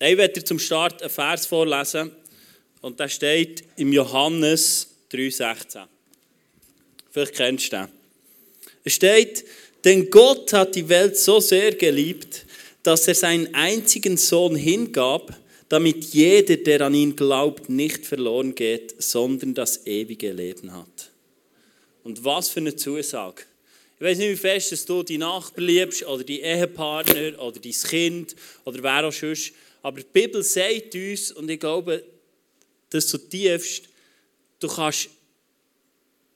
Ich werde dir zum Start einen Vers vorlesen. Und der steht im Johannes 3,16. Vielleicht kennst du den. Es steht, denn Gott hat die Welt so sehr geliebt, dass er seinen einzigen Sohn hingab, damit jeder, der an ihn glaubt, nicht verloren geht, sondern das ewige Leben hat. Und was für eine Zusage. Ich weiß nicht, wie fest dass du die Nachbarn liebst oder die Ehepartner oder dein Kind oder wer auch sonst. Aber die Bibel sagt uns, und ich glaube, dass du tiefst, du kannst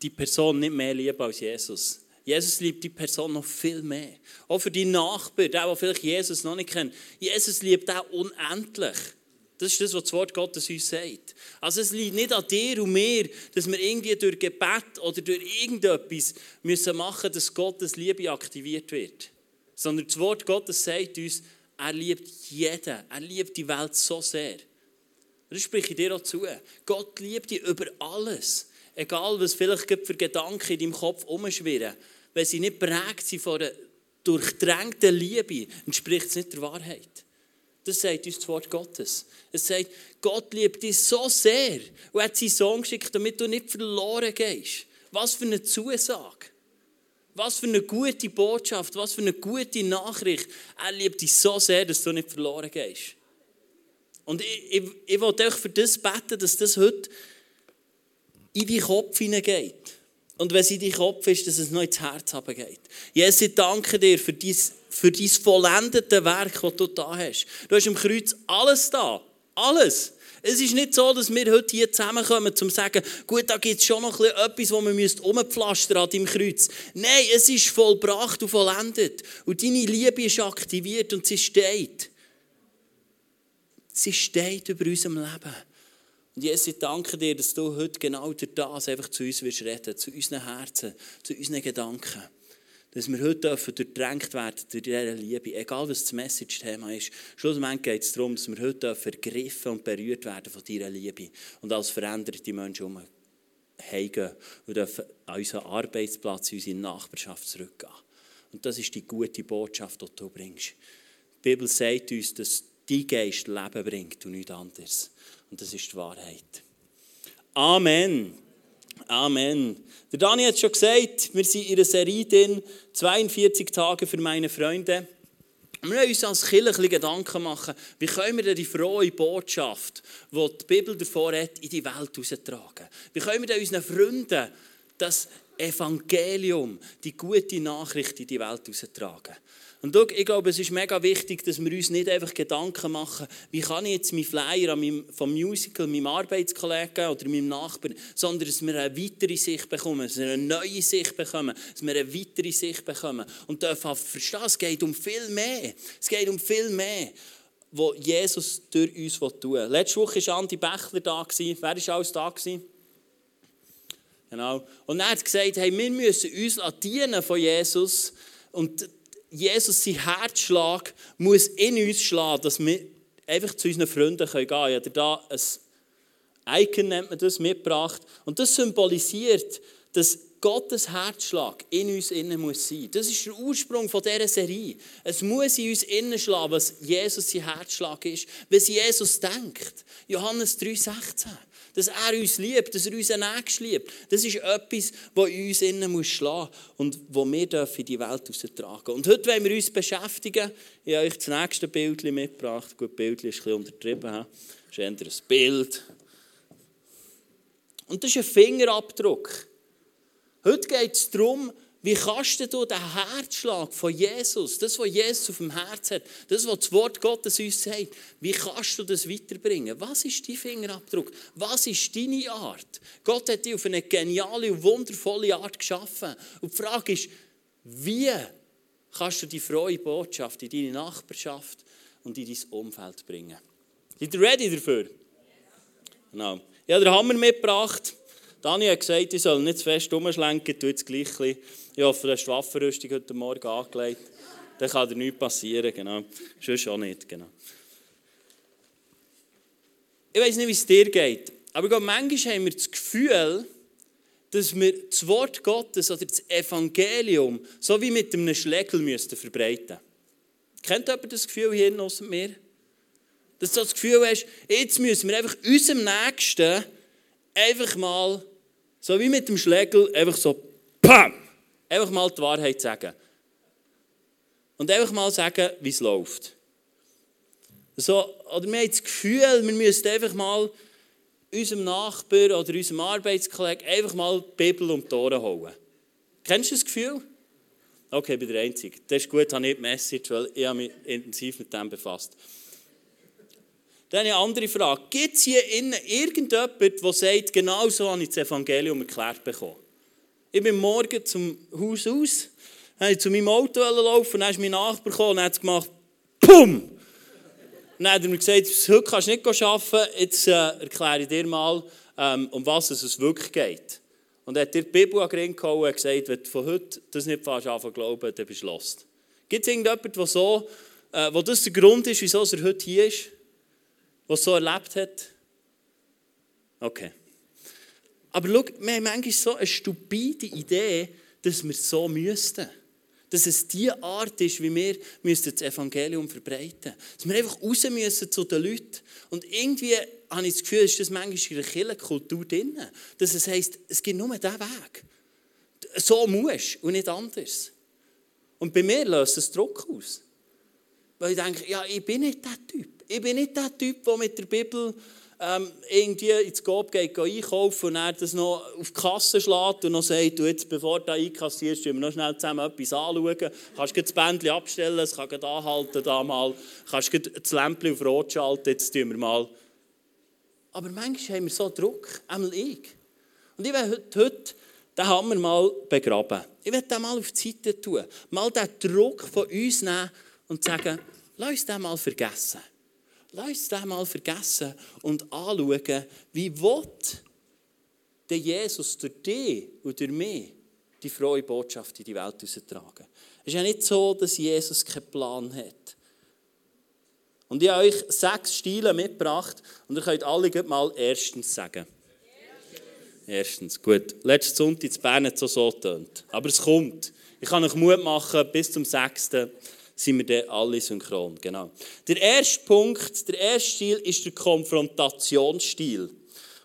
die Person nicht mehr lieben als Jesus. Jesus liebt die Person noch viel mehr. Auch für die Nachbarn, der, der vielleicht Jesus noch nicht kennt. Jesus liebt auch unendlich. Das ist das, was das Wort Gottes uns sagt. Also es liegt nicht an dir und mir, dass wir irgendwie durch Gebet oder durch irgendetwas müssen machen müssen, dass Gottes Liebe aktiviert wird. Sondern das Wort Gottes sagt uns, er liebt jeden. Er liebt die Welt so sehr. Das spreche ich dir auch zu. Gott liebt dich über alles. Egal, was vielleicht für Gedanken in deinem Kopf umschwirren. Wenn sie nicht prägt sind von einer durchdrängten Liebe, entspricht es nicht der Wahrheit. Das sagt uns das Wort Gottes. Es sagt, Gott liebt dich so sehr und hat seinen Sohn geschickt, damit du nicht verloren gehst. Was für eine Zusage. Was für eine gute Botschaft, was für eine gute Nachricht. Er liebt dich so sehr, dass du nicht verloren gehst. Und ich, ich, ich wollte euch für das beten, dass das heute in deinen Kopf hineingeht. Und wenn es in deinen Kopf ist, dass es noch ins Herz geht. Jesus, ich danke dir für dein, für dein vollendete Werk, das du da hast. Du hast am Kreuz alles da. Alles. Es ist nicht so, dass wir heute hier zusammenkommen, um zu sagen, gut, da gibt es schon noch etwas, wo man umpflastern an deinem Kreuz. Nein, es ist vollbracht und vollendet. Und deine Liebe ist aktiviert und sie steht. Sie steht über unserem Leben. Und Jesus, ich danke dir, dass du heute genau durch das einfach zu uns wirst reden, zu unseren Herzen, zu unseren Gedanken. Dass wir heute durchdrängt werden durch diese Liebe, egal was das Message-Thema ist. Schlussendlich geht es darum, dass wir heute dürfen ergriffen und berührt werden von dieser Liebe und als veränderte Menschen um heimgehen und dürfen an unseren Arbeitsplatz, in unsere Nachbarschaft zurückgehen. Und das ist die gute Botschaft, die du bringst. Die Bibel sagt uns, dass dein Geist Leben bringt und nichts anderes. Und das ist die Wahrheit. Amen. Amen. Der Dani hat schon gesagt, wir sind in einer Serie drin, 42 Tage für meine Freunde. Wir müssen uns als Kirche Gedanken machen, wie können wir denn die frohe Botschaft, die die Bibel davor hat, in die Welt heraustragen. Wie können wir denn unseren Freunden das Evangelium, die gute Nachricht in die Welt heraustragen. Und schau, ich glaube, es ist mega wichtig, dass wir uns nicht einfach Gedanken machen, wie kann ich jetzt meinen Flyer meinem, vom Musical meinem Arbeitskollegen oder meinem Nachbarn, sondern dass wir eine weitere Sicht bekommen, dass wir eine neue Sicht bekommen, dass wir eine weitere Sicht bekommen. Und dürfen verstehen, es geht um viel mehr. Es geht um viel mehr was Jesus durch uns tun will. Letzte Woche war Andi Bächler da. Wer war alles da? Genau. Und er hat gesagt, hey, wir müssen uns dienen von Jesus. Und Jesus, sein Herzschlag muss in uns schlagen, dass wir einfach zu unseren Freunden gehen können. Ich habe da ein Icon, nennt man das, mitgebracht. Und das symbolisiert, dass Gottes Herzschlag in uns innen muss sein. Das ist der Ursprung von dieser Serie. Es muss in uns innen schlagen, was Jesus sein Herzschlag ist, was Jesus denkt. Johannes 3,16 dass er uns liebt, dass er unseren Nächsten liebt. Das ist etwas, das in uns innen muss schlagen und wo wir in die Welt austragen. Und heute wollen wir uns beschäftigen. Ich habe euch das nächste Bild mitgebracht. Gut, das Bild ist ein bisschen untertrieben. Das ist ein Bild. Und das ist ein Fingerabdruck. Heute geht es darum, wie kannst du den Herzschlag von Jesus, das, was Jesus auf dem Herz hat, das, was das Wort Gottes uns sagt, wie kannst du das weiterbringen? Was ist dein Fingerabdruck? Was ist deine Art? Gott hat dich auf eine geniale und wundervolle Art geschaffen. Und die Frage ist, wie kannst du die frohe Botschaft in deine Nachbarschaft und in dein Umfeld bringen? Seid ihr ready dafür? Genau. Ich habe den Hammer mitgebracht. Dani hat gesagt, ich soll nicht zu fest umschlenken, tu jetzt gleich ein Ich hoffe, du hast die Waffenrüstung heute Morgen angelegt. Dann kann dir nichts passieren, genau. Sonst auch nicht, genau. Ich weiß nicht, wie es dir geht, aber glaube, manchmal haben wir das Gefühl, dass wir das Wort Gottes oder das Evangelium so wie mit einem Schlägel müssten verbreiten Kennt jemand das Gefühl hier außer mir? Dass du das Gefühl hast, jetzt müssen wir einfach unserem Nächsten einfach mal, so wie mit dem Schlägel, einfach so, PAM! Einfach mal die Wahrheit sagen. Und einfach mal sagen, wie es läuft. So, oder wir haben das Gefühl, wir müssen einfach mal unserem Nachbar oder unserem Arbeitskollegen einfach mal die Bibel um die Ohren holen. Kennst du das Gefühl? Okay, ich bin der Einzige. Das ist gut, habe ich die Message, weil ich habe mich intensiv mit dem befasst. Dann eine andere Frage. Gibt es hier innen irgendjemand, der sagt, genau so habe ich das Evangelium erklärt bekommen? Ich bin morgen zum Haus aus, habe zu meinem Auto laufen, dann ist mein Nachbar gekommen und hat gemacht, PUM! Dann hat er mir gesagt, heute kannst du nicht arbeiten, jetzt äh, erkläre ich dir mal, ähm, um was es wirklich geht. Und er hat dir die Bibel an den gehauen und gesagt, wenn du von heute das nicht fast anfangen glauben, dann bist du lost. Gibt es irgendjemanden, der so, äh, wo das der Grund ist, wieso er heute hier ist? Es so erlebt hat? Okay. Aber schau, wir haben manchmal so eine stupide Idee, dass wir so müssten. Dass es die Art ist, wie wir das Evangelium verbreiten müssen. Dass wir einfach raus müssen zu den Leuten. Und irgendwie habe ich das Gefühl, ist das manchmal in der Kirchenkultur drin. Dass es heisst, es gibt nur diesen Weg. So musst und nicht anders. Und bei mir löst es Druck aus. Weil ich denke, ja, ich bin nicht der Typ. Ich bin nicht der Typ, der mit der Bibel ähm, irgendwie ins Coop geht, geht einkaufen und dann das noch auf die Kasse schlägt und noch sagt, du jetzt, bevor du einkassierst, wir noch schnell zusammen etwas anschauen. Kannst du das Bändchen abstellen, es kann gerade anhalten, da mal. Kannst du das Lämpchen auf Rot schalten, jetzt tun wir mal. Aber manchmal haben wir so Druck, einmal ich. Und ich will heute, heute den Hammer mal begraben. Ich will den mal auf die Seite tun. Mal den Druck von uns nehmen und sagen, lass uns den mal vergessen. Lass uns das mal vergessen und anschauen, wie will der Jesus durch dich und durch mich die frohe Botschaft in die Welt austragen. Es ist ja nicht so, dass Jesus keinen Plan hat. Und ich habe euch sechs Stile mitgebracht und ihr könnt alle mal erstens sagen. Erstens, gut. Letzten Sonntag in Bern hat es so getönt. Aber es kommt. Ich kann euch Mut machen, bis zum sechsten sind wir dann alle synchron. Genau. Der erste Punkt, der erste Stil ist der Konfrontationsstil.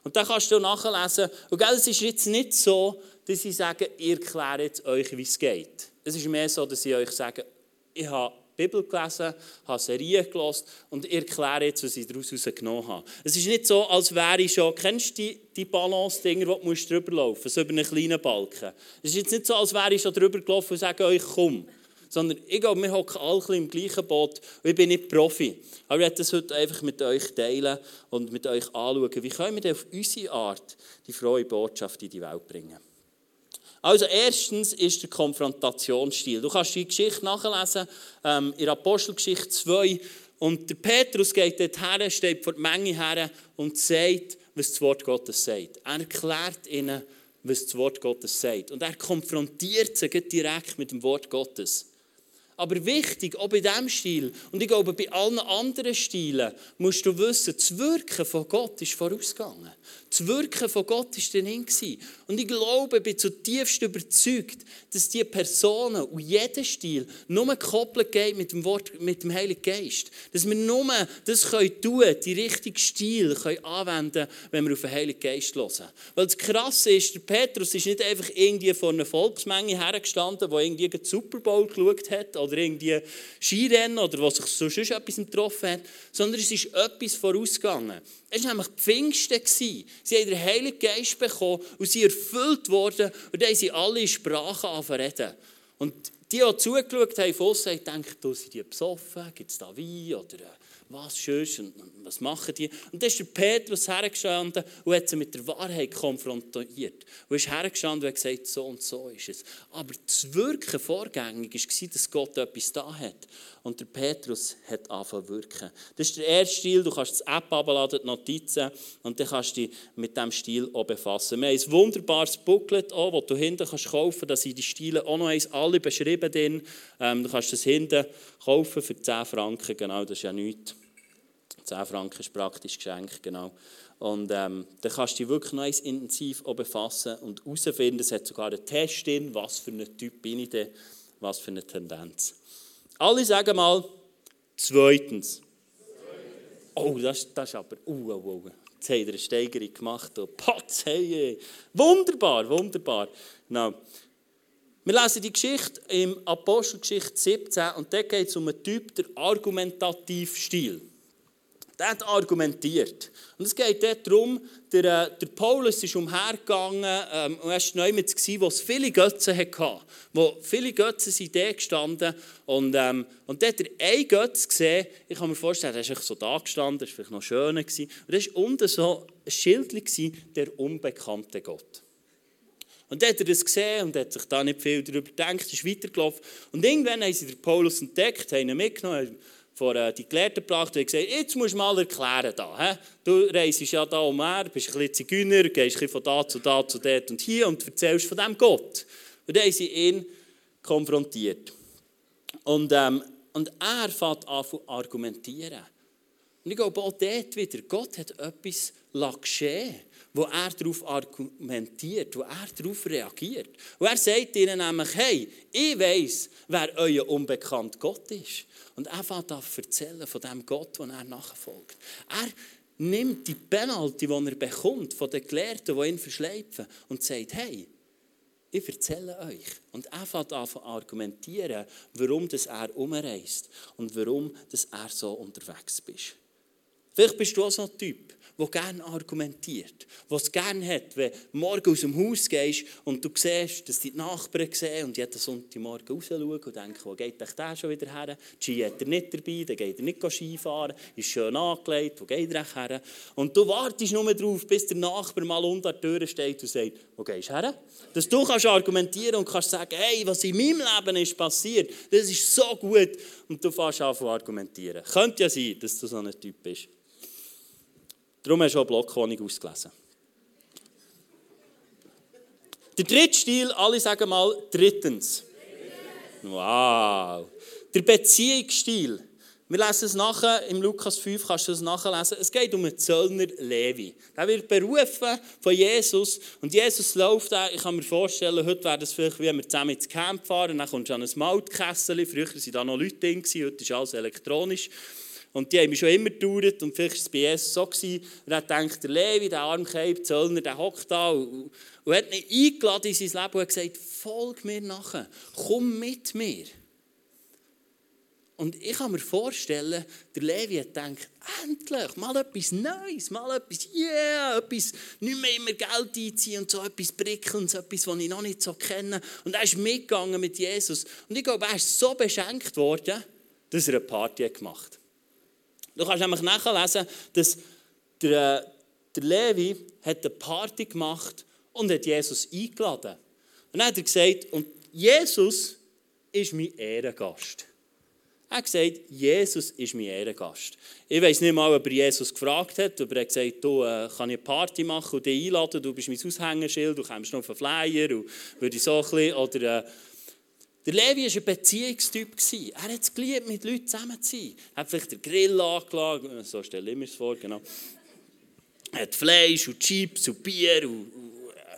Und da kannst du nachlesen. Und gell, es ist jetzt nicht so, dass ich sage, ich erkläre euch, wie es geht. Es ist mehr so, dass ich euch sage, ich habe die Bibel gelesen, habe Serien gelesen und ich erkläre jetzt, was ich daraus genommen habe. Es ist nicht so, als wäre ich schon, kennst du die, die Balance-Dinger, die drüber laufen so über einen kleinen Balken. Es ist jetzt nicht so, als wäre ich schon drüber gelaufen und sage euch, komm, sondern ich glaube, wir hocken alle im gleichen Boot und ich bin nicht Profi. Aber ich werde das heute einfach mit euch teilen und mit euch anschauen, wie können wir auf unsere Art die frohe Botschaft in die Welt bringen. Also erstens ist der Konfrontationsstil. Du kannst die Geschichte nachlesen ähm, in Apostelgeschichte 2 und der Petrus geht dort her, steht vor der Menge her und sagt, was das Wort Gottes sagt. Er erklärt ihnen, was das Wort Gottes sagt. Und er konfrontiert sie direkt mit dem Wort Gottes. Aber wichtig, auch bei diesem Stil, und ich glaube, bei allen anderen Stilen, musst du wissen, das Wirken von Gott ist vorausgegangen. Das Wirken von Gott war drin. Und ich glaube, ich bin zutiefst überzeugt, dass diese Personen und jeder Stil nur gekoppelt geht mit dem Wort, mit dem Heiligen Geist. Dass wir nur das können tun, die richtigen Stil können anwenden, wenn wir auf den Heiligen Geist hören. Weil das Krasse ist, der Petrus ist nicht einfach irgendwie vor einer Volksmenge hergestanden, der irgendwie den Super Bowl geschaut hat oder irgendwie Skirennen oder was sich so sonst etwas getroffen hat, sondern es ist etwas vorausgegangen. Es war nämlich Pfingsten. Sie haben den Heiligen Geist bekommen und sie erfüllt worden und dann haben sie alle Sprachen angefangen Und die, die zugeschaut haben, von haben gedacht, sind die besoffen, gibt es da Wein oder was schönst und was machen die? Und dann ist der Petrus hergestanden und hat sie mit der Wahrheit konfrontiert. Und ist hergestanden und hat gesagt, so und so ist es. Aber das Wirken vorgängig war, dass Gott etwas da hat. Und der Petrus hat angefangen zu wirken. Das ist der erste Stil, du kannst das App abladen, die Notizen, und dann kannst du dich mit diesem Stil auch befassen. Wir haben ein wunderbares Booklet, auch, das du hinten kannst kaufen kannst. Da sind die Stile auch noch eins, alle beschrieben drin. Ähm, du kannst das hinten kaufen für 10 Franken, genau, das ist ja nichts. 10 Franken ist praktisch geschenkt, genau. Und ähm, dann kannst du dich wirklich noch intensiv befassen und herausfinden, es hat sogar einen Test drin, was für ein Typ bin ich denn, was für eine Tendenz. Alle sagen mal, zweitens. Oh, das, das ist aber, uh, uh, uh. Jetzt haben wir eine Steigerung gemacht. Und Potz, hey, wunderbar, wunderbar. Genau. Wir lesen die Geschichte im Apostelgeschichte 17 und da geht es um einen Typ, der Argumentativstil. Der hat argumentiert. Und es geht dort darum, der, äh, der Paulus ist umhergegangen ähm, und er war neu wo es viele Götzen hatte. Wo viele Götzen sind da gestanden. Und, ähm, und dort hat er einen Götz gesehen. Ich kann mir vorstellen, der ist so da gestanden, das war vielleicht noch schöner. Gewesen. Und da war unten so ein Schild, der unbekannte Gott. Und dann hat er das gesehen und hat sich da nicht viel darüber gedacht, ist weitergelaufen. Und irgendwann haben sie den Paulus entdeckt, haben ihn mitgenommen, vor äh, die Gelehrten gebracht und gesagt, jetzt musst du mal erklären da. Du reist ja da umher, bist ein bisschen Zigeuner, gehst ein von da zu da zu dort und hier und erzählst von dem Gott. Und dann sie ihn konfrontiert. Und, und er fängt an zu argumentieren. Und ich glaube auch dort wieder, Gott hat etwas geschehen wo er darauf argumentiert, wo er darauf reagiert. Und er sagt ihnen nämlich, hey, ich weiß, wer euer unbekannter Gott ist. Und er fängt an zu erzählen von dem Gott, den er nachfolgt. Er nimmt die Penalty, die er bekommt von den Gelehrten, die ihn verschleifen, und sagt, hey, ich erzähle euch. Und er fängt an zu argumentieren, warum er umreist und warum er so unterwegs ist. Vielleicht bist du auch so ein Typ der gerne argumentiert, der es gerne hat, wenn du morgen aus dem Haus gehst und du siehst, dass die Nachbarn sehen und jeden Sonntagmorgen raus schauen und denken, wo geht der schon wieder her? Die Ski hat er nicht dabei, dann geht er nicht Skifahren, ist schön angelegt, wo geht er her? Und du wartest nur darauf, bis der Nachbar mal unter der Tür steht und sagt, wo gehst du her? Dass du kannst argumentieren und kannst sagen, hey, was in meinem Leben ist passiert, das ist so gut. Und du fängst an zu argumentieren. Könnte ja sein, dass du so ein Typ bist. Darum hast du auch Blockwohnung ausgelesen. Der dritte Stil, alle sagen mal drittens. Wow. Der Beziehungsstil. Wir lesen es nachher, im Lukas 5 kannst du es nachlesen. Es geht um einen Zöllner Levi. Der wird berufen von Jesus. Und Jesus läuft da. Ich kann mir vorstellen, heute wäre das vielleicht, wie wenn wir zusammen ins Camp fahren. Dann kommst du an ein Maltkessel. Früher waren da noch Leute drin, heute ist alles elektronisch. Und die haben mich schon immer gedauert. Und vielleicht war es bei Jesus so. Gewesen. Und er denkt, der Levi, der Armkeib, Zöllner, der hockt da und, und hat ihn eingeladen in sein Leben und gesagt, folg mir nachher, komm mit mir. Und ich kann mir vorstellen, der Levi hat gedacht, endlich, mal etwas Neues, mal etwas, yeah, etwas, nicht mehr immer Geld einziehen und so etwas Prickelndes, etwas, was ich noch nicht so kenne. Und er ist mitgegangen mit Jesus. Und ich glaube, er ist so beschenkt worden, dass er eine Party gemacht hat. Du kannst nämlich nachlesen, dass der, der Levi hat eine Party gemacht und hat Jesus eingeladen. Und dann hat er gesagt, und Jesus ist mein Ehrengast. Er hat gesagt, Jesus ist mein Ehrengast. Ich weiß nicht mal, ob er Jesus gefragt hat, aber er hat gesagt, du, äh, kann ich eine Party machen und dich einladen, du bist mein Aushängeschild, du kommst noch auf einen Flyer und würde so ein bisschen, oder... Äh, der Levi war ein Beziehungstyp. Er hat es geliebt, mit Leuten zusammen zu sein. Er hat vielleicht den Grill angelegt, so stelle ich mir das vor, genau. Er hat Fleisch und Chips und Bier und,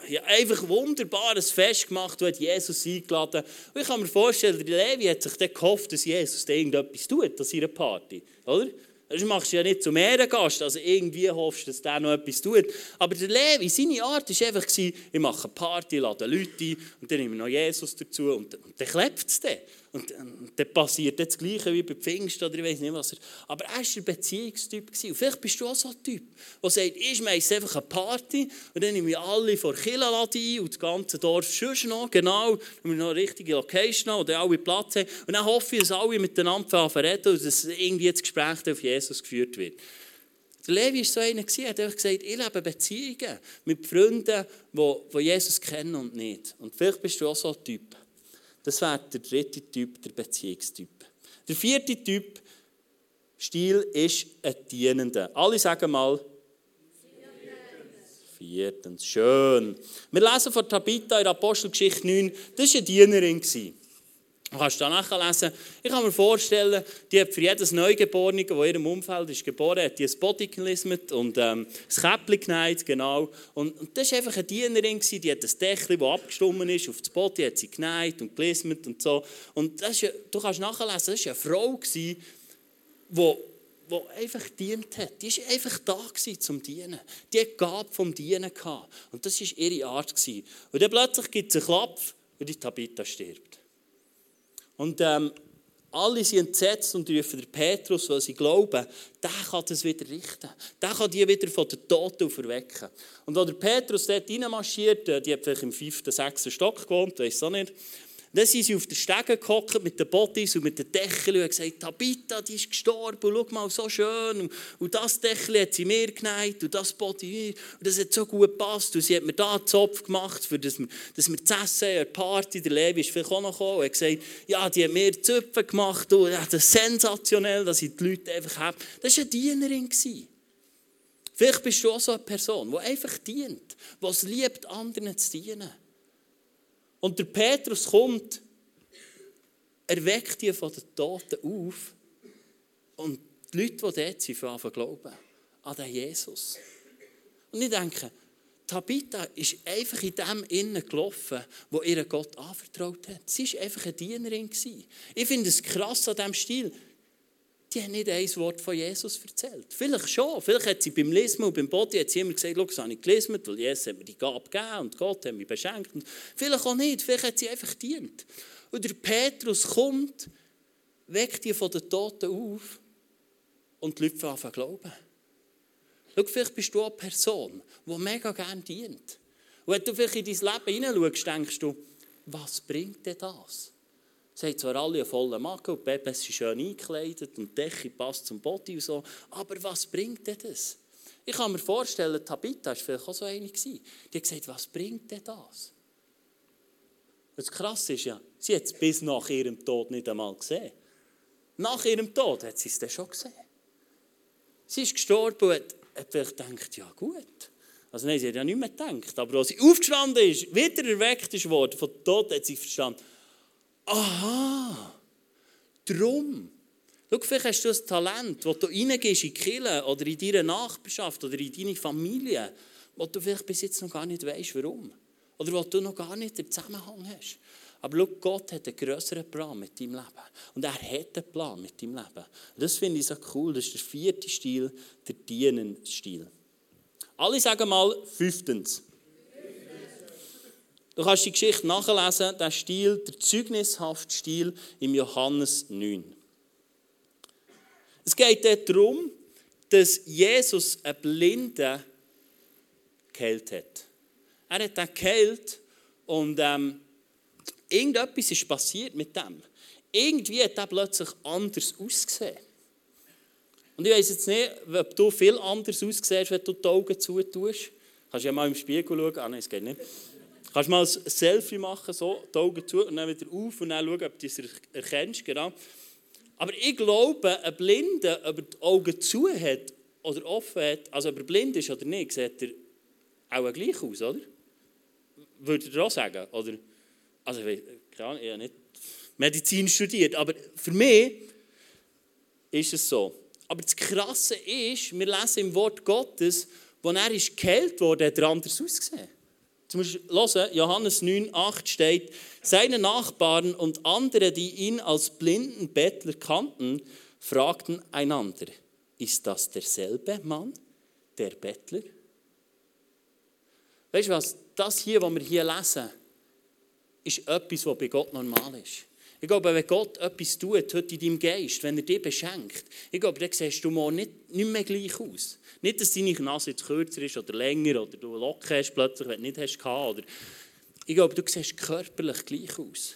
ja, einfach ein wunderbares Fest gemacht und hat Jesus eingeladen. Und ich kann mir vorstellen, der Levi hat sich dann gehofft, dass Jesus da irgendetwas tut an seiner Party. Oder? Das machst du ja nicht zum Ehrengast, also irgendwie hoffst du, dass der noch etwas tut. Aber der Levi, seine Art war einfach, ich mache eine Party, lade Leute ein und dann nehme ich noch Jesus dazu und, und dann klebt es dann. Und, und dann passiert das Gleiche wie bei Pfingst oder ich weiß nicht was. Aber er war ein Beziehungstyp. Und vielleicht bist du auch so ein Typ, der sagt, ich mache einfach eine Party und dann nehme ich alle vor Killa ein und das ganze Dorf schon noch, genau, damit wir noch eine richtige Location haben und alle Platz haben. Und dann hoffe ich, dass alle miteinander reden und dass irgendwie das Gespräch auf Jesus geführt wird. Der Levi war so einer, er hat einfach gesagt, ich lebe Beziehungen mit Freunden, die Jesus kennen und nicht. Und vielleicht bist du auch so ein Typ. Das wäre der dritte Typ, der Beziehungstyp. Der vierte Typ, Stil, ist ein Dienender. Alle sagen mal, Viertens. Schön. Wir lesen von Tabitha in Apostelgeschichte 9. Das war eine Dienerin. Du kannst da nachlesen. Ich kann mir vorstellen, die hat für jedes Neugeborene, das in ihrem Umfeld ist geboren hat, die ein Body gelismet und ähm, das Käppchen genäht, genau. Und, und das war einfach eine Dienerin, die hat ein Dächchen, das abgestummen ist, auf das Body hat sie genäht und gelismet und so. Und das ist, du kannst nachlesen, das war eine Frau, die, die die einfach dient hat. Die war einfach da gewesen, zum Dienen. Die hat Gabe vom Dienen gehabt. Und das war ihre Art. Gewesen. Und dann plötzlich gibt es einen Klapp und die Tabitha stirbt. Und ähm, alle sind entsetzt und rufen den Petrus, weil sie glauben, der kann das wieder richten. Der kann die wieder von den Toten auferwecken. Und als der Petrus dort reinmarschiert, äh, die hat vielleicht im fünften, sechsten Stock gewohnt, weiß auch nicht, dann sind sie auf der Stege gehockt mit den Bodies und mit den Deckeln und gesagt, Tabitha, die ist gestorben, schau mal, so schön. Und das Deckel hat sie mir geneigt und das mir. Und das hat so gut gepasst. Und sie hat mir da einen Zopf gemacht, für dass wir, dass wir zu essen eine Party, der Levi ist vielleicht auch noch gekommen und hat gesagt, ja, die hat mir Zöpfe gemacht und ja, das ist sensationell, dass ich die Leute einfach habe. Das war eine Dienerin. Vielleicht bist du auch so eine Person, die einfach dient, die es liebt, anderen zu dienen. Und der Petrus kommt, erweckt die von den Toten auf und die Leute, die dort sind, fangen glauben an den Jesus. Und ich denke, Tabitha ist einfach in dem Innen gelaufen, wo ihr Gott anvertraut hat. Sie war einfach eine Dienerin. Ich finde es krass an diesem Stil die hat nicht ein Wort von Jesus erzählt. Vielleicht schon. Vielleicht hat sie beim Lesen und beim Body hat sie immer gesagt, das habe ich gelesen, weil Jesus hat mir die Gabe gegeben und Gott hat mich beschenkt. Und vielleicht auch nicht. Vielleicht hat sie einfach dient. Und der Petrus kommt, weckt die von den Toten auf und die Leute anfangen glauben. Schau, vielleicht bist du eine Person, die mega gerne dient. Und wenn du vielleicht in dein Leben hineinschaust, denkst du, was bringt dir das? Sie haben zwar alle einen vollen Magen und Babys sind schön eingekleidet und die Decke passt zum Body und so, aber was bringt denn das? Ich kann mir vorstellen, Tabitha war vielleicht auch so eine. Die hat gesagt, was bringt denn das? Das Krasse ist ja, sie hat es bis nach ihrem Tod nicht einmal gesehen. Nach ihrem Tod hat sie es dann schon gesehen. Sie ist gestorben und hat, hat vielleicht gedacht, ja gut. Also nein, sie hat ja nicht mehr gedacht. Aber als sie aufgestanden ist, wieder erweckt ist worden von Tod, hat sie verstanden, aha, drum. Schau, vielleicht hast du ein Talent, das du reingehst in die oder in deine Nachbarschaft oder in deine Familie, wo du vielleicht bis jetzt noch gar nicht weißt, warum. Oder wo du noch gar nicht den Zusammenhang hast. Aber schau, Gott hat einen größeren Plan mit deinem Leben. Und er hat einen Plan mit deinem Leben. das finde ich so cool. Das ist der vierte Stil, der Dienenstil. Alle sagen mal fünftens. Du kannst die Geschichte nachlesen, der Stil, der zeugnishafte Stil im Johannes 9. Es geht darum, dass Jesus einen Blinden geheilt hat. Er hat ihn geheilt und ähm, irgendetwas ist passiert mit dem. Irgendwie hat er plötzlich anders ausgesehen. Und ich weiß jetzt nicht, ob du viel anders aussiehst, wenn du die Augen zutust. Kannst du ja mal im Spiegel schauen. Ah, nein, es geht nicht. Kannst mal ein Selfie machen, so, die Augen zu und dann wieder auf und dann schauen, ob du es erkennst. Genau. Aber ich glaube, ein Blinder, ob er die Augen zu hat oder offen hat, also ob er blind ist oder nicht, sieht er auch gleich aus, oder? Würde er auch sagen? Oder, also, ich habe nicht Medizin studiert, aber für mich ist es so. Aber das Krasse ist, wir lesen im Wort Gottes, wo er ist geheilt wurde, hat er anders ausgesehen. Zum Beispiel, hören, Johannes 9, 8 steht, seine Nachbarn und andere, die ihn als blinden Bettler kannten, fragten einander, ist das derselbe Mann, der Bettler? Weißt du was, das hier, was wir hier lesen, ist etwas, was bei Gott normal ist. Ich glaube, wenn Gott etwas tut heute in deinem Geist, wenn er dich beschenkt, ich glaube, dann siehst du mal nicht, nicht mehr gleich aus. Nicht, dass deine Nase jetzt kürzer ist oder länger oder du Locken hast plötzlich, wenn du nicht hast. Oder ich glaube, du siehst körperlich gleich aus.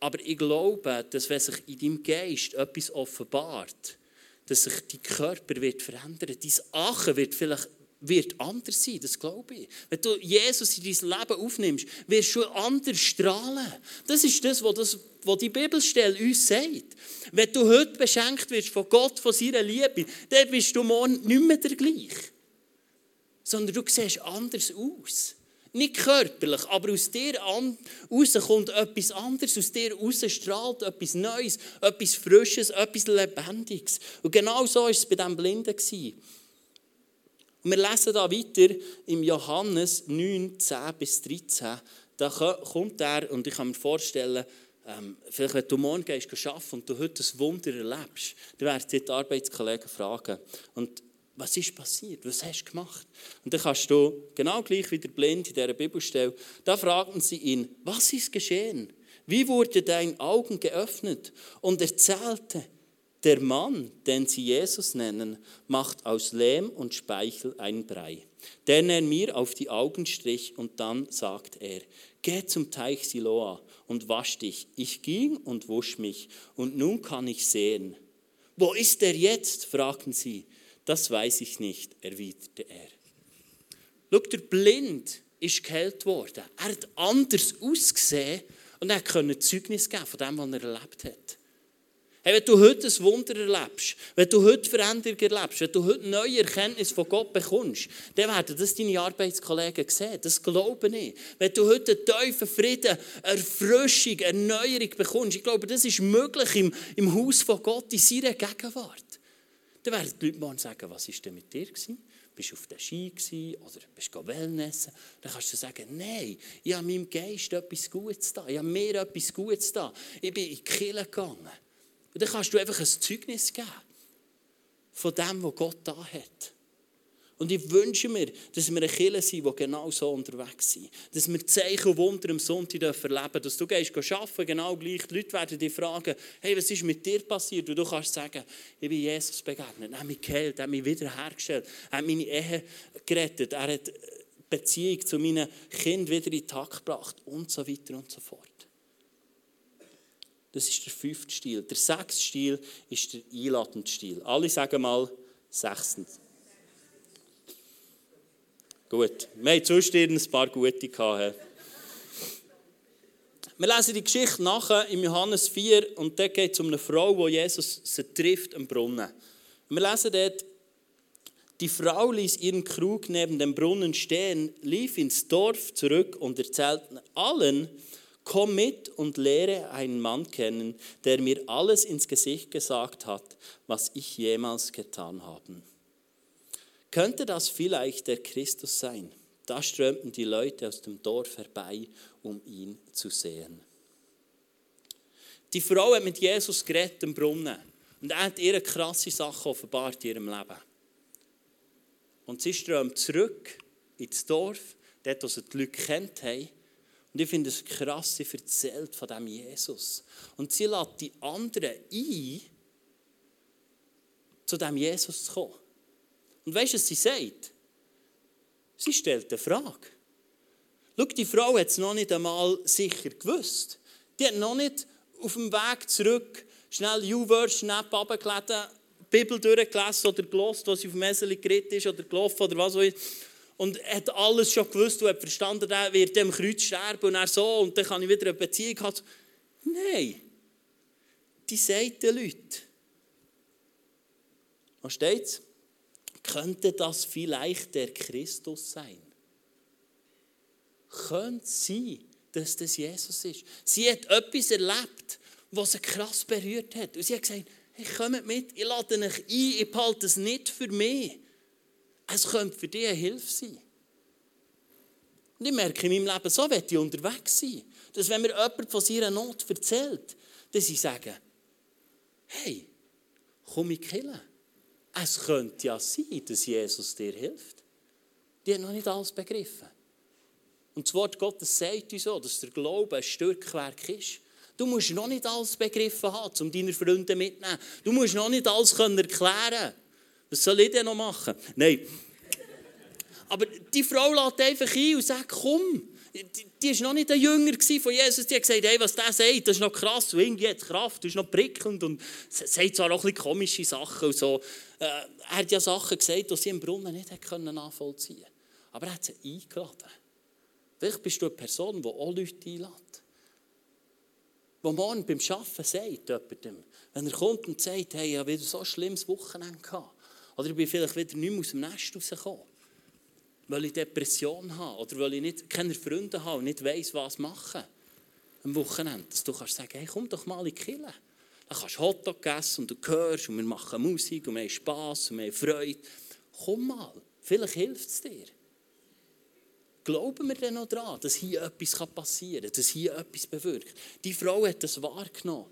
Aber ich glaube, dass wenn sich in deinem Geist etwas offenbart, dass sich dein Körper wird verändern. Dein Achen wird vielleicht wird anders sein, das glaube ich. Wenn du Jesus in dein Leben aufnimmst, wirst du anders strahlen. Das ist das, was, das, was die Bibelstelle uns sagt. Wenn du heute beschenkt wirst von Gott, von seiner Liebe, dann bist du morgen nicht mehr der gleich. Sondern du siehst anders aus. Nicht körperlich, aber aus dir raus kommt etwas anderes, aus dir raus strahlt etwas Neues, etwas Frisches, etwas Lebendiges. Und genau so war es bei diesem Blinden. Und wir lesen da weiter im Johannes 9, 10 bis 13. Da kommt er, und ich kann mir vorstellen, ähm, vielleicht wenn du morgen gehst arbeiten und du heute ein Wunder erlebst, dann werden dich die Arbeitskollegen fragen. Und was ist passiert? Was hast du gemacht? Und dann kannst du, genau gleich wie der Blind in dieser Bibelstelle, da fragten sie ihn, was ist geschehen? Wie wurde dein Augen geöffnet? Und er erzählte, der Mann, den sie Jesus nennen, macht aus Lehm und Speichel ein Brei, den er mir auf die Augen strich und dann sagt er, geh zum Teich Siloa und wasch dich. Ich ging und wusch mich und nun kann ich sehen. Wo ist er jetzt? fragten sie. Das weiß ich nicht, erwiderte er. Schau, der Blind ist geheilt worden. Er hat anders ausgesehen und er konnte Zeugnis geben von dem, was er erlebt hat. Hey, wenn du heute ein Wunder erlebst, wenn du heute Veränderung erlebst, wenn du heute neue Erkenntnis von Gott bekommst, dann werden das deine Arbeitskollegen sehen. Das glaube ich. Wenn du heute tiefen Frieden, Erfrischung, Erneuerung bekommst, ich glaube, das ist möglich im, im Haus von Gott, in seiner Gegenwart. Dann werden die Leute morgen sagen, was war denn mit dir? Gewesen? Bist du auf der Ski gewesen, oder bist du Wellnessen? Dann kannst du sagen, nein, ich habe meinem Geist etwas Gutes da. Ich habe mir etwas Gutes da. Ich bin in die Kirche gegangen. Und dann kannst du einfach ein Zeugnis geben von dem, was Gott da hat. Und ich wünsche mir, dass wir eine Kirche sind, die genau so unterwegs sind. Dass wir Zeichen und Wunder am Sonntag erleben dürfen. Dass du gehst arbeiten, genau gleich. Die Leute werden dich fragen, hey, was ist mit dir passiert? Und du kannst sagen, ich bin Jesus begegnet. Er hat mich geheilt, er hat mich wiederhergestellt. Er hat meine Ehe gerettet. Er hat Beziehung zu meinen Kindern wieder in Takt gebracht. Und so weiter und so fort. Das ist der fünfte Stil. Der sechste Stil ist der einladende Stil. Alle sagen mal sechstens. Gut. Wir haben sonst ein paar gute gehabt. Wir lesen die Geschichte nachher im Johannes 4 und da geht es um eine Frau, die Jesus sie trifft am Brunnen. Wir lesen dort, die Frau ließ ihren Krug neben dem Brunnen stehen, lief ins Dorf zurück und erzählte allen, komm mit und lehre einen Mann kennen, der mir alles ins Gesicht gesagt hat, was ich jemals getan habe. Könnte das vielleicht der Christus sein? Da strömten die Leute aus dem Dorf herbei, um ihn zu sehen. Die Frau hat mit Jesus geredet im Brunnen und er hat ihre krasse Sache offenbart in ihrem Leben. Und sie strömt zurück ins Dorf, dort, wo sie die Leute kennt haben. Und ich finde es krass, sie erzählt von dem Jesus. Und sie lädt die anderen ein, zu dem Jesus zu kommen. Und weißt du, was sie sagt? Sie stellt eine Frage. Schau, die Frau hat es noch nicht einmal sicher gewusst. Die hat noch nicht auf dem Weg zurück schnell U-Verse Snap runtergeladen, die Bibel durchgelesen oder gelost, was sie auf dem Messeli geritten ist oder gelaufen oder was auch immer. Und hat alles schon gewusst und hat verstanden, er wird dem Kreuz sterben und er so und dann kann ich wieder eine Beziehung haben. Nein. Die sagt den Leuten. Was steht's? Könnte das vielleicht der Christus sein? Könnte sein, dass das Jesus ist. Sie hat etwas erlebt, was sie krass berührt hat. Und sie hat gesagt, hey, kommt mit, ich lade euch ein, ich behalte es nicht für mich. Es könnte für dich eine Hilfe sein. Und ich merke in meinem Leben, so werde ich unterwegs sein. Dass wenn mir jemand von seiner Not erzählt, dass ich sage, hey, komm in die es könnte ja sein, dass Jesus dir hilft. Die haben noch nicht alles begriffen. Und das Wort Gottes sagt uns so, dass der Glaube ein Stückwerk ist. Du musst noch nicht alles begriffen haben, um deine Freunde mitzunehmen. Du musst noch nicht alles erklären können. Was soll ich denn noch machen? Nein. Aber die Frau lädt einfach ein und sagt, komm, die war noch nicht ein Jünger von Jesus. Die hat gesagt, hey, was der sagt, das ist noch krass. Und irgendwie hat Kraft, das ist noch prickelnd. Und sagt zwar auch ein bisschen komische Sachen. Und so. Äh, er hat ja Sachen gesagt, die sie im Brunnen nicht nachvollziehen konnte. Aber er hat sie eingeladen. Vielleicht bist du eine Person, die auch Leute einlädt. Die morgen beim Arbeiten sagt, jemandem, wenn er kommt und sagt, hey, ich habe wieder so ein schlimmes Wochenende gehabt. Oder ich bin vielleicht wieder nicht mehr aus dem Nest rausgekommen weil ich Depression habe oder weil ich nicht, keine Freunde habe und nicht weiss, was machen am Wochenende. Dass du kannst sagen, hey, komm doch mal in die Kirche. Dann kannst du Hotdog essen und du hörst und wir machen Musik und wir haben Spass und wir haben Freude. Komm mal, vielleicht hilft es dir. glauben wir denn noch daran, dass hier etwas passieren kann, dass hier etwas bewirkt? Die Frau hat das wahrgenommen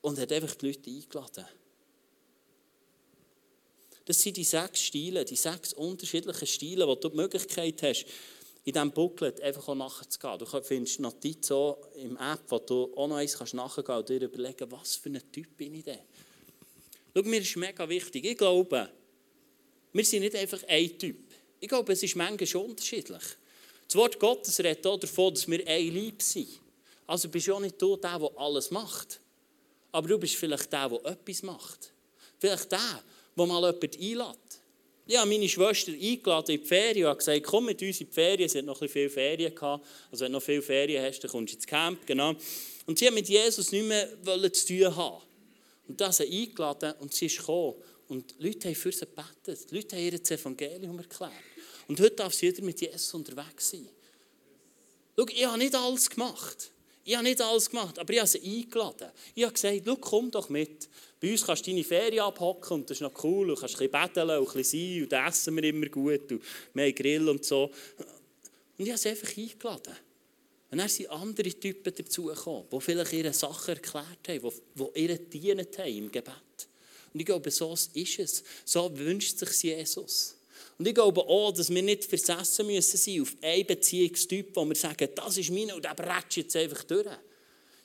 und hat einfach die Leute eingeladen. Das sind die sechs Stile, die sechs unterschiedlichen Stile, wo du die Möglichkeit hast, in diesem Booklet einfach auch nachzugehen. Du findest Notizen auch im App, wo du auch noch eins kannst nachgehen und dir überlegen, was für ein Typ bin ich denn? Schau, mir ist mega wichtig. Ich glaube, wir sind nicht einfach ein Typ. Ich glaube, es ist manchmal schon unterschiedlich. Das Wort Gottes redet auch davon, dass wir ein Lieb sind. Also bist du auch nicht der, der alles macht. Aber du bist vielleicht der, der etwas macht. Vielleicht der, der mal jemanden einlädt. Ich habe meine Schwester eingeladen in die Ferien und gesagt, komm mit uns in die Ferien. Sie hat noch ein bisschen Ferien gehabt. Also wenn du noch viele Ferien hast, dann kommst du ins Camp. Genau. Und sie hat mit Jesus nicht mehr zu tun haben. Und da sie eingeladen und sie ist gekommen. Und die Leute haben für sie gebetet. Die Leute haben ihr das Evangelium erklärt. Und heute darf sie wieder mit Jesus unterwegs sein. Schau, ich habe nicht alles gemacht. Ich habe nicht alles gemacht, aber ich habe sie eingeladen. Ich habe gesagt, komm doch mit. Bei uns kannst du deine Ferien abhocken und das ist noch cool. Du kannst ein bisschen betteln und ein bisschen sein und essen wir immer gut und wir Grill und so. Und ich habe sie einfach eingeladen. Und dann sind andere Typen dazugekommen, die vielleicht ihre Sachen erklärt haben, die, die ihr dienen haben im Gebet. Und ich glaube, so ist es. So wünscht sich Jesus. Und ich glaube auch, dass wir nicht versessen müssen sein auf einen Beziehungstyp, wo wir sagen, das ist meine und der bretscht jetzt einfach durch.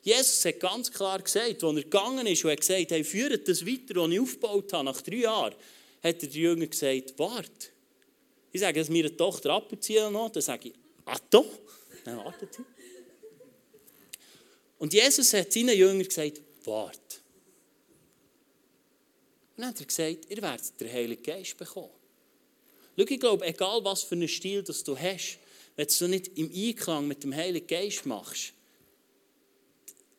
Jesus hat ganz klar gesagt, als er gegangen ist und hat gesagt, hey, führt das weiter, was ich aufgebaut habe, nach drei Jahren, hat er die Jünger gesagt, warte. Ich sage dass meine Tochter ab und zu noch, dann sage ich, doch, dann wartet sie. Und Jesus hat seinen Jüngern gesagt, warte. Und dann hat er gesagt, ihr werdet den Heiligen Geist bekommen. Schau, ich glaube, egal was für einen Stil das du hast, wenn du nicht im Einklang mit dem Heiligen Geist machst,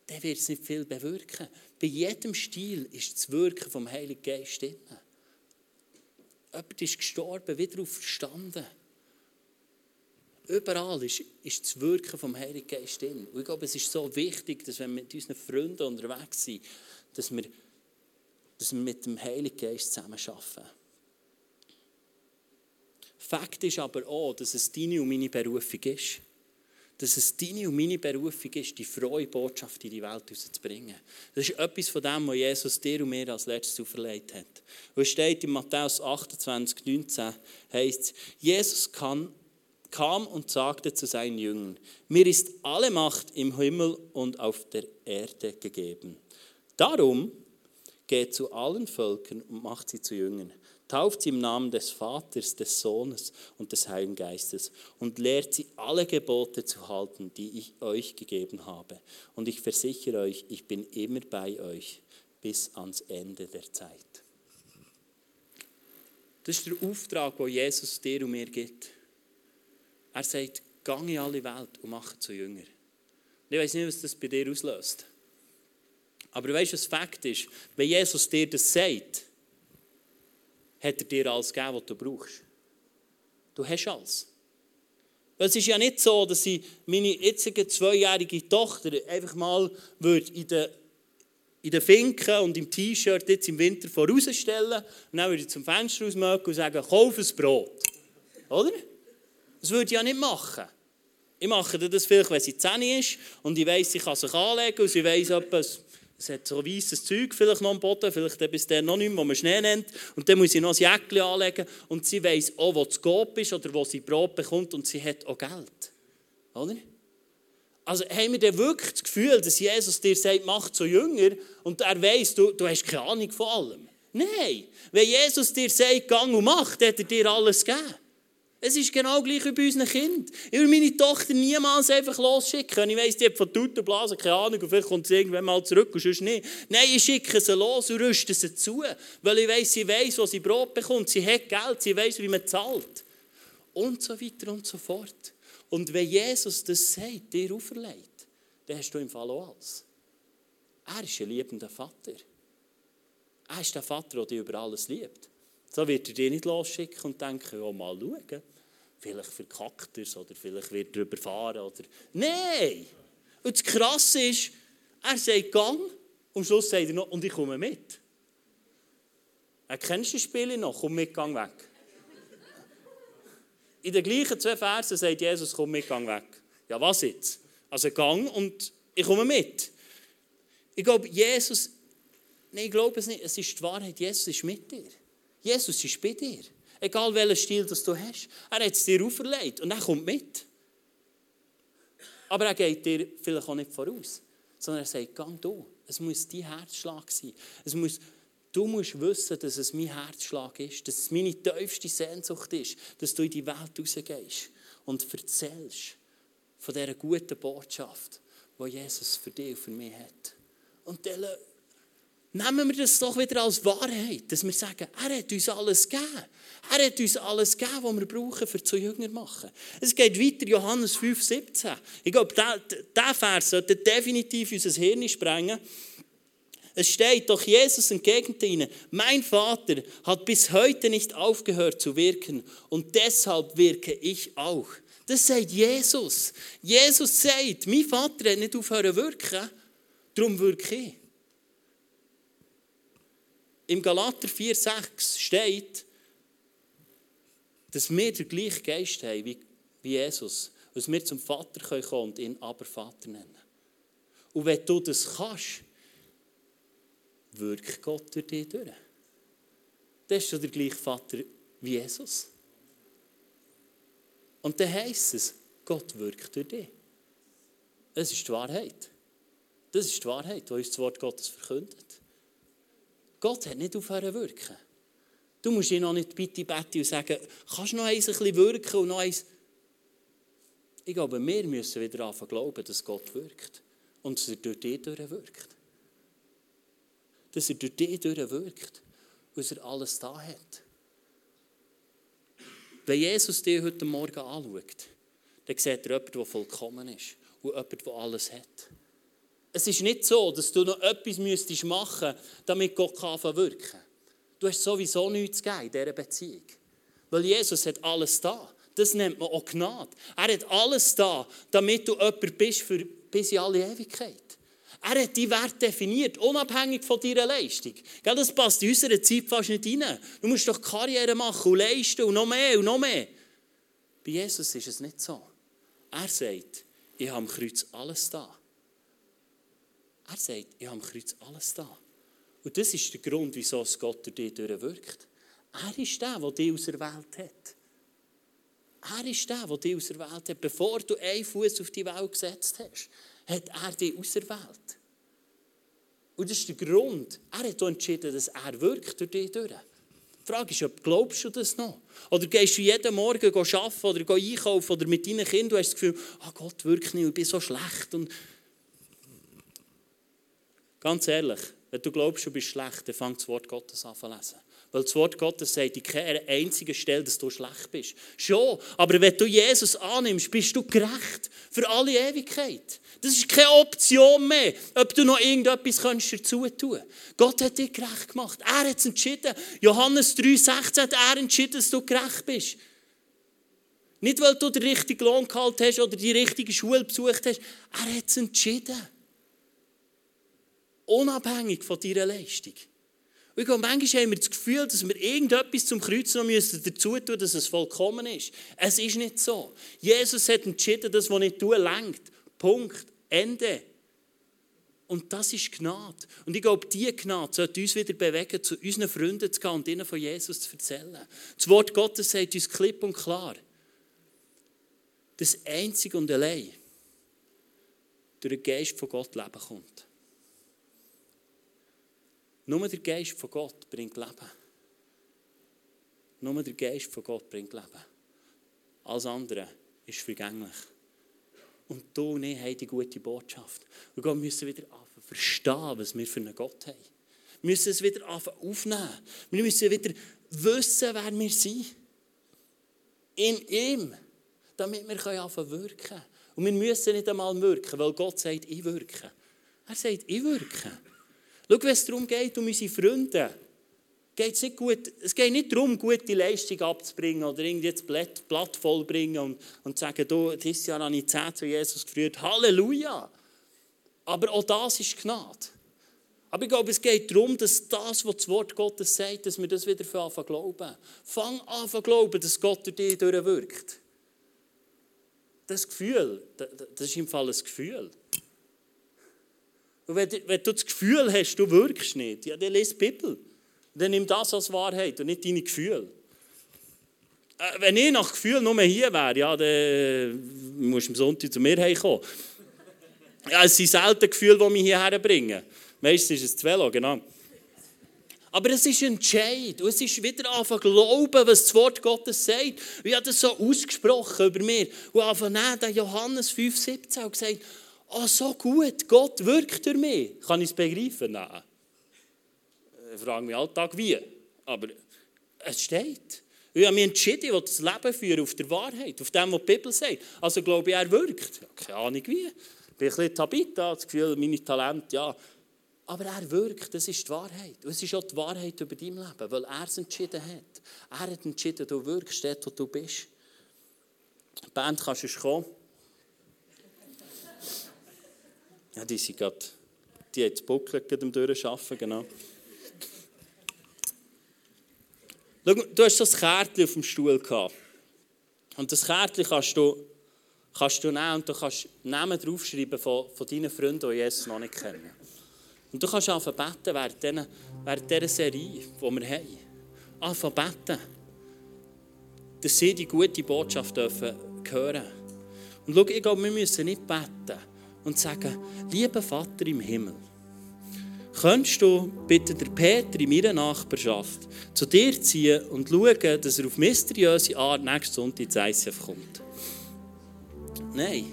dann wird es nicht viel bewirken. Bei jedem Stil ist das Wirken vom Heiligen Geist drin. Jemand ist gestorben, wieder auferstanden. Überall ist, ist das Wirken vom Heiligen Geist drin. Und ich glaube, es ist so wichtig, dass wenn wir mit unseren Freunden unterwegs sind, dass wir, dass wir mit dem Heiligen Geist zusammen arbeiten. Fakt ist aber auch, dass es deine und meine Berufung ist. Dass es deine und meine Berufung ist, die frohe Botschaft in die Welt rauszubringen. Das ist etwas von dem, was Jesus dir und mir als letztes auferlegt hat. Und es steht in Matthäus 28, 19, heißt Jesus kann, kam und sagte zu seinen Jüngern, mir ist alle Macht im Himmel und auf der Erde gegeben. Darum geht zu allen Völkern und macht sie zu Jüngern Tauft sie im Namen des Vaters, des Sohnes und des Heiligen Geistes und lehrt sie alle Gebote zu halten, die ich euch gegeben habe. Und ich versichere euch, ich bin immer bei euch bis ans Ende der Zeit. Das ist der Auftrag, den Jesus dir und mir gibt. Er sagt, gang in alle Welt und mache zu Jünger. Ich weiß nicht, was das bei dir auslöst. Aber weißt du, was Fakt ist? Wenn Jesus dir das sagt, hat er dir alles gegeben, was du brauchst. Du hast alles. Es ist ja nicht so, dass ich meine jetzige zweijährige Tochter einfach mal in den, in den Finken und im T-Shirt jetzt im Winter vorausstellen und dann würde ich zum Fenster rausmachen und sagen, kauf ein Brot. Oder? Das würde ich ja nicht machen. Ich mache das vielleicht, wenn sie 10 ist und ich weiss, sie kann sich anlegen und sie weiss etwas es hat so weißes Zeug vielleicht noch am Boden, vielleicht bis der noch nicht mehr, wo man Schnee nennt. Und dann muss sie noch ein Jäckchen anlegen und sie weiß auch, wo das Gop ist oder wo sie Brot bekommt und sie hat auch Geld. Oder? Also haben wir denn wirklich das Gefühl, dass Jesus dir sagt, mach zu Jünger und er weiß, du, du hast keine Ahnung von allem? Nein. Wenn Jesus dir sagt, gang und mach, dann hat er dir alles gegeben. Es ist genau gleich wie bei unseren Kindern. Ich will meine Tochter niemals einfach losschicken. Ich weiss, die hat von Tutenblasen keine Ahnung und vielleicht kommt sie irgendwann mal zurück und sonst nicht. Nein, ich schicke sie los und rüste sie zu. Weil ich weiss, sie weiss, wo sie Brot bekommt, sie hat Geld, sie weiss, wie man zahlt. Und so weiter und so fort. Und wenn Jesus das sagt, dir auferlegt, dann hast du im Fall auch alles. Er ist ein liebender Vater. Er ist der Vater, der dich über alles liebt. So wird er dich nicht losschicken und denken, oh, mal schauen vielleicht verkackt er oder vielleicht wird er überfahren. Oder... Nein! Und das Krasse ist, er sagt Gang und am Schluss sagt er noch, und ich komme mit. Er kennst du die Spiele noch? Komm mit, gang weg. in den gleichen zwei Versen sagt Jesus, komm mit, gang weg. Ja, was jetzt? Also gang und ich komme mit. Ich glaube, Jesus, nein, ich glaube es nicht, es ist die Wahrheit, Jesus ist mit dir. Jesus ist bei dir. Egal welchen Stil das du hast. Er hat es dir auferlegt und er kommt mit. Aber er geht dir vielleicht auch nicht voraus, sondern er sagt, gang du. Es muss dein Herzschlag sein. Es muss, du musst wissen, dass es mein Herzschlag ist, dass es meine tiefste Sehnsucht ist, dass du in die Welt rausgehst und erzählst von dieser guten Botschaft, die Jesus für dich und für mich hat. Und dann nehmen wir das doch wieder als Wahrheit, dass wir sagen, er hat uns alles gegeben. Er hat uns alles gegeben, was wir brauchen, für zu Jünger machen. Es geht weiter, Johannes 5, 17. Ich glaube, dieser Vers sollte definitiv unser Hirn sprengen. Es steht, doch Jesus entgegnete ihnen, mein Vater hat bis heute nicht aufgehört zu wirken und deshalb wirke ich auch. Das sagt Jesus. Jesus sagt, mein Vater hat nicht aufgehört zu wirken, darum wirke ich. Im Galater 4,6 steht, dass wir den gleichen Geist haben wie, Jesus. Dass wir zum Vater kommen können und ihn aber Vater nennen. Und wenn du das kannst, wirkt Gott durch dich durch. Das ist schon der gleiche Vater wie Jesus. Und dann heisst es, Gott wirkt durch dich. Das ist die Wahrheit. Das ist die Wahrheit, die uns das Wort Gottes verkündet. Gott hat nicht aufhören wirken. Du musst ihn noch nicht bitte beten und sagen, kannst du noch eins ein bisschen wirken und noch eins. Ich glaube, wir müssen wieder anfangen glauben, dass Gott wirkt. Und dass er durch dich durchwirkt. Dass er durch dich durchwirkt. Dass er alles da hat. Wenn Jesus dich heute Morgen anschaut, dann sieht er jemanden, der vollkommen ist. Und jemanden, der alles hat. Es ist nicht so, dass du noch etwas müsstest machen müsstest, damit Gott wirken kann. Du hast sowieso nichts gegeben in dieser Beziehung. Weil Jesus hat alles da. Das nennt man auch Gnade. Er hat alles da, damit du jemand bist für bis in alle Ewigkeit. Er hat die Wert definiert, unabhängig von deiner Leistung. Das passt in unserer Zeit fast nicht rein. Du musst doch Karriere machen und leisten und noch mehr und noch mehr. Bei Jesus ist es nicht so. Er sagt, ich habe am Kreuz alles da. Er sagt, ich habe am Kreuz alles da. Und das ist der Grund, wieso es Gott durch dich durchwirkt. Er ist der, der dich aus der Welt hat. Er ist der, der dich aus der Welt hat. Bevor du einen Fuß auf die Welt gesetzt hast, hat er dich aus der Welt. Und das ist der Grund. Er hat entschieden, dass er wirkt durch dich durch. Die Frage ist, ob glaubst du das noch? Oder gehst du jeden Morgen arbeiten oder einkaufen oder mit deinen Kindern und hast das Gefühl, oh Gott wirkt nicht, ich bin so schlecht. Und Ganz ehrlich, wenn du glaubst, du bist schlecht, dann fang das Wort Gottes an zu lesen. Weil das Wort Gottes sagt in keiner einzigen Stelle, dass du schlecht bist. Schon, aber wenn du Jesus annimmst, bist du gerecht für alle Ewigkeit. Das ist keine Option mehr, ob du noch irgendetwas dazu tun kannst. Gott hat dich gerecht gemacht. Er hat es entschieden. Johannes 3,16 hat er entschieden, dass du gerecht bist. Nicht, weil du den richtigen Lohn gehalten hast oder die richtige Schule besucht hast. Er hat es entschieden. Unabhängig von deiner Leistung. Und ich glaube, manchmal haben wir das Gefühl, dass wir irgendetwas zum Kreuz noch müssen dazu tun dass es vollkommen ist. Es ist nicht so. Jesus hat entschieden, dass was nicht tun, lenkt. Punkt. Ende. Und das ist Gnade. Und ich glaube, diese Gnade sollte uns wieder bewegen, zu unseren Freunden zu gehen und ihnen von Jesus zu erzählen. Das Wort Gottes sagt uns klipp und klar, dass einzig und allein durch den Geist von Gott Leben kommt. Nur der Geist von Gott bringt Leben. Nur der Geist von Gott bringt Leben. Alles andere ist vergänglich. Und du und ich haben die gute Botschaft. Und Gott müssen wieder verstehen, was wir für einen Gott haben. Wir müssen es wieder aufnehmen. Wir müssen wieder wissen, wer wir sind. In ihm. Damit wir anfangen wirken. Und wir müssen nicht einmal wirken, weil Gott sagt, ich wirke. Er sagt, ich wirke. Schau, wenn es darum geht, um unsere Freunde, geht's nicht gut, es geht nicht darum, gute Leistung abzubringen oder irgendwie das Blatt, Blatt vollbringen und, und zu sagen, du, dieses Jahr habe ich 10 zu Jesus geführt. Halleluja! Aber auch das ist Gnade. Aber ich glaube, es geht darum, dass das, was das Wort Gottes sagt, dass wir das wieder anfangen glauben. Fang an zu glauben, dass Gott durch dich durchwirkt. Das Gefühl, das ist im Fall ein Gefühl. Und wenn, du das Gefühl hast, du wirkst nicht, ja, dann lies die Bibel. Dann nimm das als Wahrheit und nicht deine Gefühle. Äh, wenn ich nach Gefühl nur hier wäre, ja, dann musst du am Sonntag zu mir kommen. Ja, es sind selten Gefühle, die mich hierher bringen. Meistens ist es das Velo, genau. Aber es ist ein Entscheid. Und es ist wieder anfangen glauben, was das Wort Gottes sagt. Und ich habe das so ausgesprochen über mir. Und anfangen den Johannes 5,17 und gesagt, oh, so gut, Gott wirkt durch mich. Kann ich es begreifen? Nein. Ich frage mich alltag wie. Aber es steht. Ich habe mich entschieden, ich will das Leben führen auf der Wahrheit, auf dem, was die Bibel sagt. Also glaube ich, er wirkt. Keine Ahnung wie. Ich bin ein bisschen Tabita, das Gefühl, meine Talente, ja. Aber er wirkt, das ist die Wahrheit. Und es ist auch die Wahrheit über dein Leben, weil er es entschieden hat. Er hat entschieden, du wirkst dort, wo du bist. Die Band kannst du kommen. Ja, die sind gerade, die haben das Buckel am Durcharbeiten, genau. Schau, du hast ein Kärtchen auf dem Stuhl gehabt. Und das Kärtchen kannst du, kannst du nehmen und du kannst Namen draufschreiben von, von deinen Freunden, die Jesus noch nicht kennen. Und du kannst anfangen beten während, während dieser Serie, die wir haben. Anfangen beten. Dass sie die gute Botschaft dürfen hören Und schau, ich glaube, wir müssen nicht beten und sagen, lieber Vater im Himmel, könntest du bitte der Peter in meiner Nachbarschaft zu dir ziehen und schauen, dass er auf mysteriöse Art nächsten Sonntag ins ICF kommt? Nein.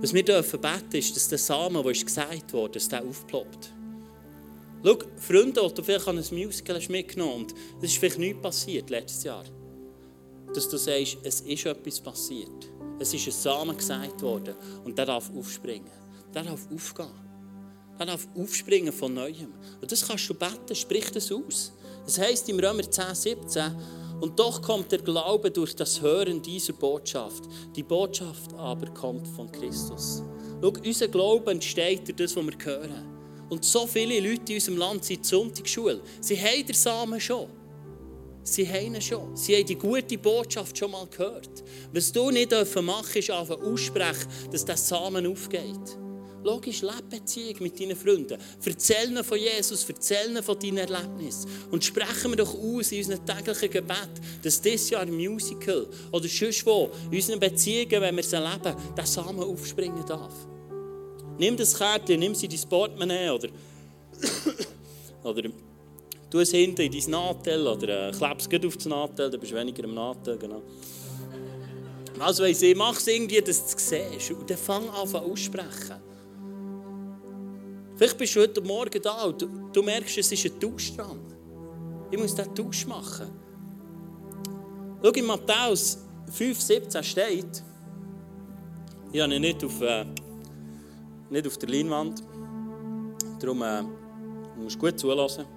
Was wir dürfen beten, ist, dass der Samen, der gesagt wurde, dass der aufploppt. Schau, Freunde, du vielleicht an ein Musical hast mitgenommen und es ist vielleicht nichts passiert letztes Jahr. Dass du sagst, es ist etwas passiert. Es ist ein Samen gesagt worden und der darf aufspringen. Der darf aufgehen. Der darf aufspringen von Neuem. Und das kannst du beten, sprich das aus. Das heisst im Römer 10, 17, und doch kommt der Glaube durch das Hören dieser Botschaft. Die Botschaft aber kommt von Christus. Schau, unser Glaube entsteht durch das, was wir hören. Und so viele Leute in unserem Land sind Sonntagsschule. Sie haben den Samen schon. Sie haben ihn schon. Sie haben die gute Botschaft schon mal gehört. Was du nicht machen dürfen, ist einfach aussprechen, dass der Samen aufgeht. Logisch, lebe Beziehung mit deinen Freunden. Erzähl ihnen von Jesus, erzähl ihnen von deinen Erlebnissen. Und sprechen wir doch aus in unserem täglichen Gebet, dass dieses Jahr ein Musical oder sonst wo, in unseren Beziehungen, wenn wir sie erleben, der Samen aufspringen darf. Nimm das Kärtchen, nimm sie in dein Portemonnaie oder, oder tu es hinten in dein Nadel oder äh, kleb es auf das Nadel, dann bist du weniger im Nadel. Genau. Also weiss ich, mach es irgendwie, dass du es siehst und dann fang an aussprechen. Vielleicht bist du heute Morgen da und du, du merkst, es ist ein Tausch dran. Ich muss diesen Tausch machen. Schau, in Matthäus 5,17 steht, ich habe ihn nicht auf, äh, nicht auf der Leinwand, darum äh, musst du gut zulassen.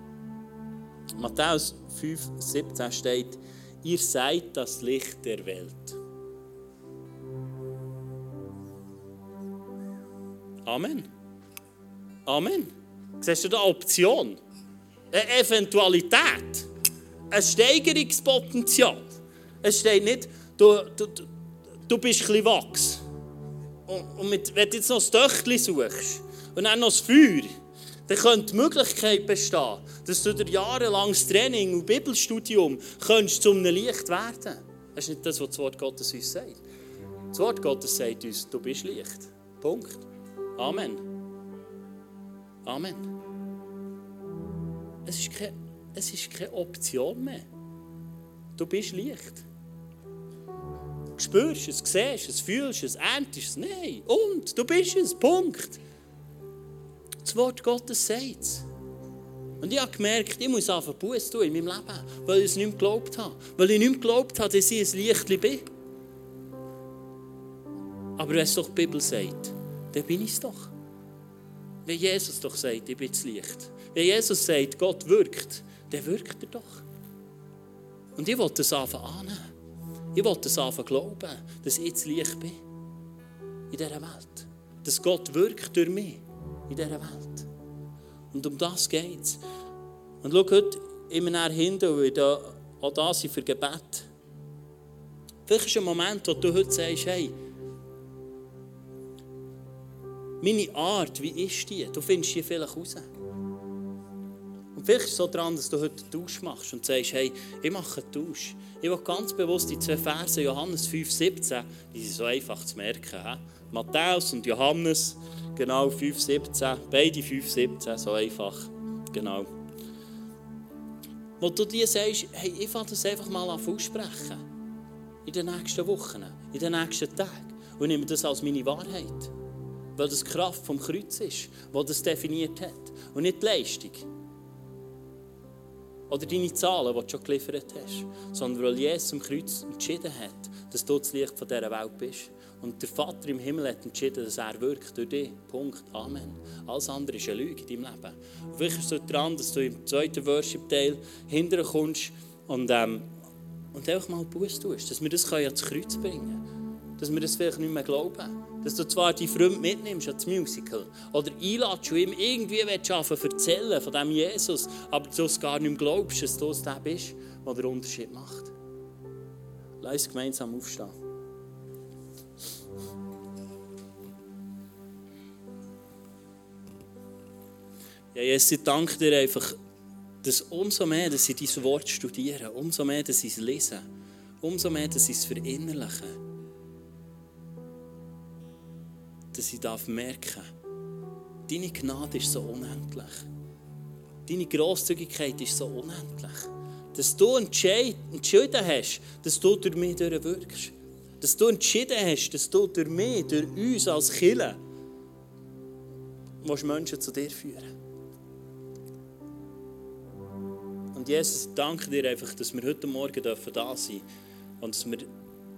Matthäus 5,17 steht, ihr seid das Licht der Welt. Amen. Amen. Siehst du da eine Option? Eine Eventualität. Ein Steigerungspotenzial. Es steht nicht, du, du, du bist ein bisschen wachs. Und, und mit, wenn du jetzt noch das Töchtchen suchst und dann noch das Feuer, dann könnte die Möglichkeit bestehen, dass du durch jahrelanges Training und Bibelstudium könntest zu einem Licht werden Das ist nicht das, was das Wort Gottes uns sagt. Das Wort Gottes sagt uns, du bist Licht. Punkt. Amen. Amen. Es ist, keine, es ist keine Option mehr. Du bist Licht. Du spürst es, siehst es, fühlst es, erntest es. Nein. Und du bist es. Punkt. Das Wort Gottes sagt es. Und ich habe gemerkt, ich muss einfach Buß tun in meinem Leben, weil ich es nicht mehr geglaubt habe. Weil ich nicht mehr geglaubt habe, dass ich ein Licht bin. Aber wenn es doch die Bibel sagt, dann bin ich es doch. Wenn Jesus doch sagt, ich bin das Licht. Wenn Jesus sagt, Gott wirkt, dann wirkt er doch. Und ich will das anfangen annehmen. Ich will das anfangen glauben, dass ich das Licht bin. In dieser Welt. Dass Gott wirkt durch mich. In dieser Welt. Und um das geht es. Und schau heute immer nach hinten, weil da auch da sind für Gebet. Vielleicht ist ein Moment, wo du heute sagst, hey, meine Art, wie ist die? Du findest die vielleicht raus. Und vielleicht ist es so dran, dass du heute einen Tausch machst und sagst, hey, ich mache einen Tausch. Ich will ganz bewusst die zwei Verse, Johannes 5,17, die sind so einfach zu merken. He? Matthäus und Johannes, genau 5,17, beide 5,17, so einfach, genau. Wo du dir sagst, hey, ich will das einfach mal aussprechen. In den nächsten Wochen, in den nächsten Tagen. Und nehme das als meine Wahrheit. Weil das Kraft vom Kreuz ist, die das definiert hat. Und nicht die Leistung. Oder deine Zahlen, die du schon geliefert hast. Sondern weil Jesus am Kreuz entschieden hat, dass du das Licht von dieser Welt bist. Und der Vater im Himmel hat entschieden, dass er wirkt durch dich. Punkt. Amen. Alles andere ist eine Lüge in deinem Leben. Und vielleicht ist es dran, dass du im zweiten Worship-Teil hinterher kommst und, ähm, und einfach mal Buß tust. Dass wir das ans Kreuz bringen können. Dass wir das vielleicht nicht mehr glauben. Dass du zwar die Freund mitnimmst ans Musical oder einladest und ihm irgendwie erzählen von diesem Jesus, aber du es gar nicht mehr glaubst, dass du es der bist, der den Unterschied macht. Lass uns gemeinsam aufstehen. Ja, Jesus, ich danke dir einfach, dass umso mehr, dass sie dieses Wort studieren, umso mehr, dass sie es lesen, umso mehr, dass sie es verinnerlichen, dass darf merken, deine Gnade ist so unendlich. Deine Grosszügigkeit ist so unendlich. Dass du entschieden hast, dass du durch mich durchwirkst. Dass du entschieden hast, dass du durch mich, durch uns als Killer, Menschen zu dir führen Und Jesus, danke dir einfach, dass wir heute Morgen da sein dürfen und dass wir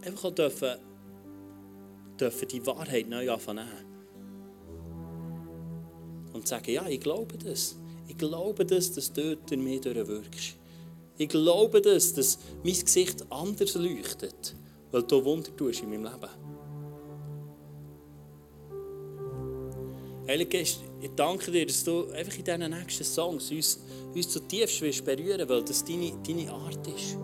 einfach auch dürfen, dürfen die Wahrheit neu anfangen. Und sagen, ja, ich glaube das. Ich glaube das, dass du durch mich durchwirkst. Ich glaube das, dass mein Gesicht anders leuchtet, weil du Wunder tust in meinem Leben. Heilige Geist, ich danke dir, dass du einfach in diesen nächsten Songs uns, uns zutiefst willst berühren weil das deine, deine Art ist.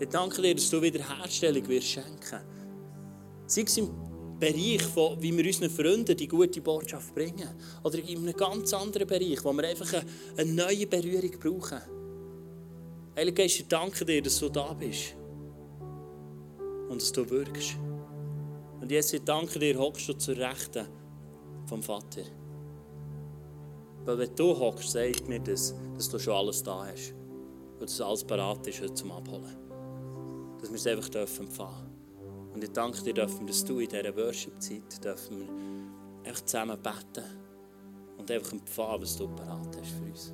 Ich danke dir, dass du Wiederherstellung wirst schenken Sei es im Bereich, von, wie wir unseren Freunden die gute Botschaft bringen. Oder in einem ganz anderen Bereich, wo wir einfach eine, eine neue Berührung brauchen. Heilige Geist, ich danke dir, dass du da bist. Und dass du wirkst. Und jetzt, ich danke dir, hockst du zur Rechten vom Vater. Weil wenn du hockst, sagt mir das, dass du schon alles da hast. Und dass alles bereit ist, heute zum Abholen. Dass wir es einfach dürfen empfangen. Und ich danke dir, dürfen, dass du in dieser Worship-Zeit dürfen einfach zusammen beten und einfach empfangen, was du bereit hast für uns.